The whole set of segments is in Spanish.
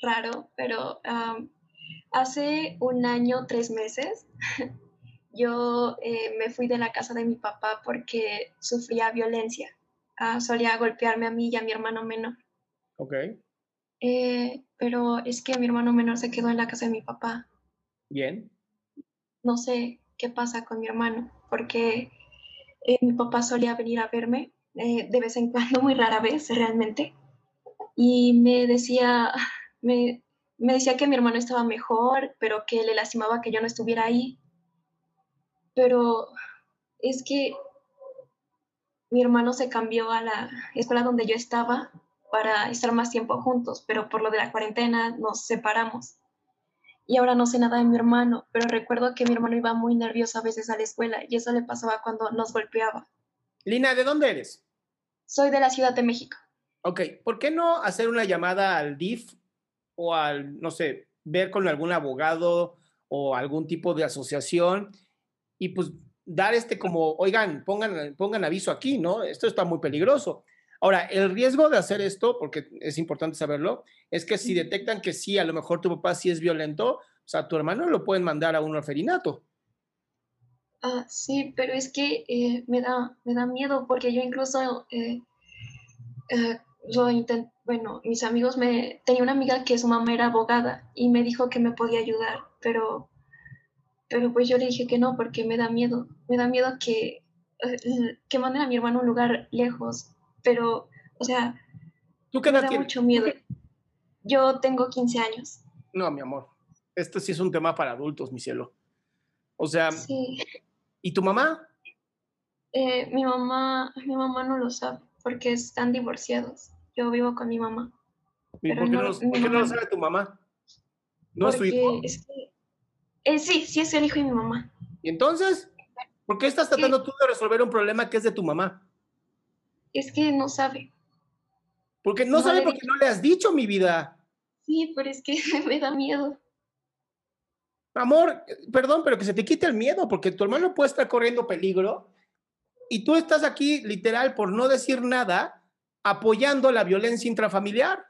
raro, pero um, hace un año, tres meses, yo eh, me fui de la casa de mi papá porque sufría violencia. Ah, solía golpearme a mí y a mi hermano menor. Ok. Eh, pero es que mi hermano menor se quedó en la casa de mi papá. Bien. No sé qué pasa con mi hermano, porque eh, mi papá solía venir a verme de vez en cuando, muy rara vez realmente, y me decía, me, me decía que mi hermano estaba mejor, pero que le lastimaba que yo no estuviera ahí. Pero es que mi hermano se cambió a la escuela donde yo estaba para estar más tiempo juntos, pero por lo de la cuarentena nos separamos. Y ahora no sé nada de mi hermano, pero recuerdo que mi hermano iba muy nervioso a veces a la escuela y eso le pasaba cuando nos golpeaba. Lina, ¿de dónde eres? Soy de la Ciudad de México. Ok, ¿por qué no hacer una llamada al DIF o al, no sé, ver con algún abogado o algún tipo de asociación y pues dar este como, oigan, pongan, pongan aviso aquí, ¿no? Esto está muy peligroso. Ahora, el riesgo de hacer esto, porque es importante saberlo, es que si detectan que sí, a lo mejor tu papá sí es violento, o sea, tu hermano lo pueden mandar a un orferinato. Ah, sí, pero es que eh, me, da, me da miedo porque yo incluso eh, eh, yo intenté, bueno, mis amigos me, tenía una amiga que su mamá era abogada y me dijo que me podía ayudar, pero, pero pues yo le dije que no porque me da miedo, me da miedo que, que manden a mi hermano a un lugar lejos, pero, o sea, ¿Tú qué me da mucho miedo. Yo tengo 15 años. No, mi amor, esto sí es un tema para adultos, mi cielo. O sea, sí. ¿y tu mamá? Eh, mi mamá, mi mamá no lo sabe porque están divorciados. Yo vivo con mi mamá. ¿Y por qué no, lo sabe tu mamá? ¿No es su hijo? Eh, sí, sí es el hijo de mi mamá. ¿Y entonces? ¿Por qué estás tratando tú de resolver un problema que es de tu mamá? Es que no sabe. Porque no, sabe porque no le has dicho, mi vida. Sí, pero es que me da miedo. Amor, perdón, pero que se te quite el miedo, porque tu hermano puede estar corriendo peligro y tú estás aquí literal por no decir nada apoyando la violencia intrafamiliar.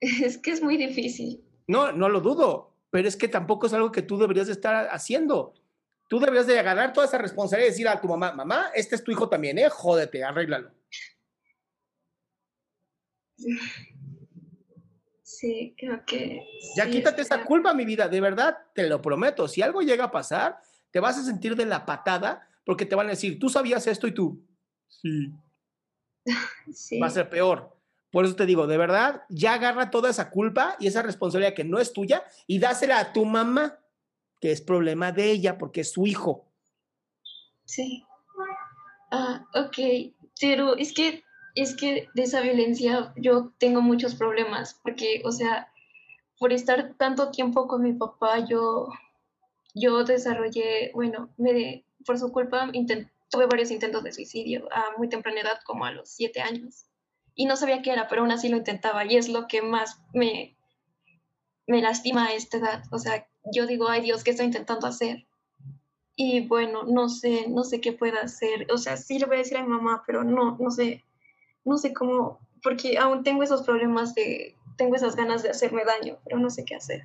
Es que es muy difícil. No, no lo dudo, pero es que tampoco es algo que tú deberías estar haciendo. Tú deberías de agarrar toda esa responsabilidad y decir a tu mamá, mamá, este es tu hijo también, ¿eh? Jódete, arréglalo. Sí, creo que... Ya quítate esa culpa, mi vida, de verdad, te lo prometo. Si algo llega a pasar, te vas a sentir de la patada porque te van a decir, tú sabías esto y tú, sí. Va a ser peor. Por eso te digo, de verdad, ya agarra toda esa culpa y esa responsabilidad que no es tuya y dásela a tu mamá, que es problema de ella porque es su hijo. Sí. Ah, ok. Pero es que, es que de esa violencia yo tengo muchos problemas porque, o sea, por estar tanto tiempo con mi papá, yo, yo desarrollé, bueno, me, por su culpa tuve varios intentos de suicidio a muy temprana edad, como a los siete años. Y no sabía qué era, pero aún así lo intentaba y es lo que más me, me lastima a esta edad. O sea, yo digo, ay Dios, ¿qué estoy intentando hacer? Y bueno, no sé, no sé qué pueda hacer. O sea, sí le voy a decir a mi mamá, pero no, no sé, no sé cómo, porque aún tengo esos problemas de, tengo esas ganas de hacerme daño, pero no sé qué hacer.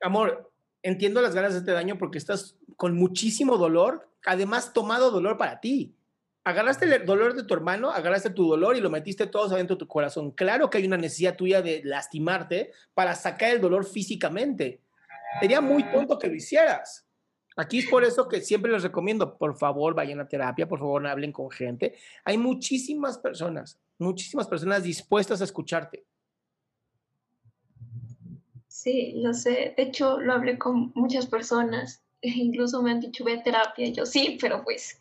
Amor, entiendo las ganas de este daño porque estás con muchísimo dolor, además tomado dolor para ti. Agarraste el dolor de tu hermano, agarraste tu dolor y lo metiste todo adentro de tu corazón. Claro que hay una necesidad tuya de lastimarte para sacar el dolor físicamente. Sería muy tonto que lo hicieras. Aquí es por eso que siempre les recomiendo, por favor, vayan a terapia, por favor, hablen con gente. Hay muchísimas personas, muchísimas personas dispuestas a escucharte. Sí, lo sé. De hecho, lo hablé con muchas personas. Incluso me han dicho, ve a terapia. yo sí, pero pues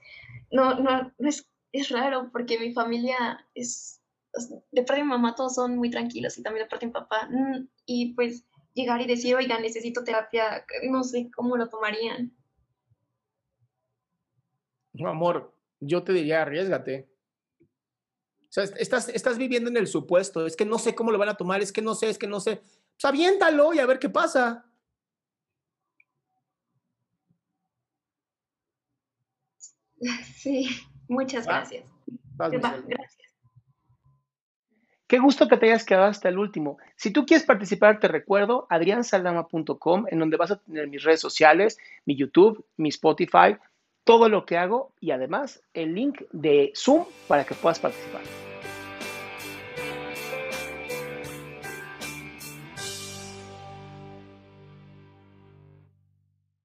no, no, es, es raro porque mi familia es, de parte de mi mamá todos son muy tranquilos y también de parte de mi papá. Mm, y pues llegar y decir, oiga, necesito terapia, no sé cómo lo tomarían. No, amor, yo te diría, arriesgate. O sea, estás, estás viviendo en el supuesto, es que no sé cómo lo van a tomar, es que no sé, es que no sé. Pues aviéntalo y a ver qué pasa. Sí, muchas gracias. gracias. Qué gusto que te hayas quedado hasta el último. Si tú quieres participar, te recuerdo adriansaldama.com, en donde vas a tener mis redes sociales, mi YouTube, mi Spotify, todo lo que hago y además el link de Zoom para que puedas participar.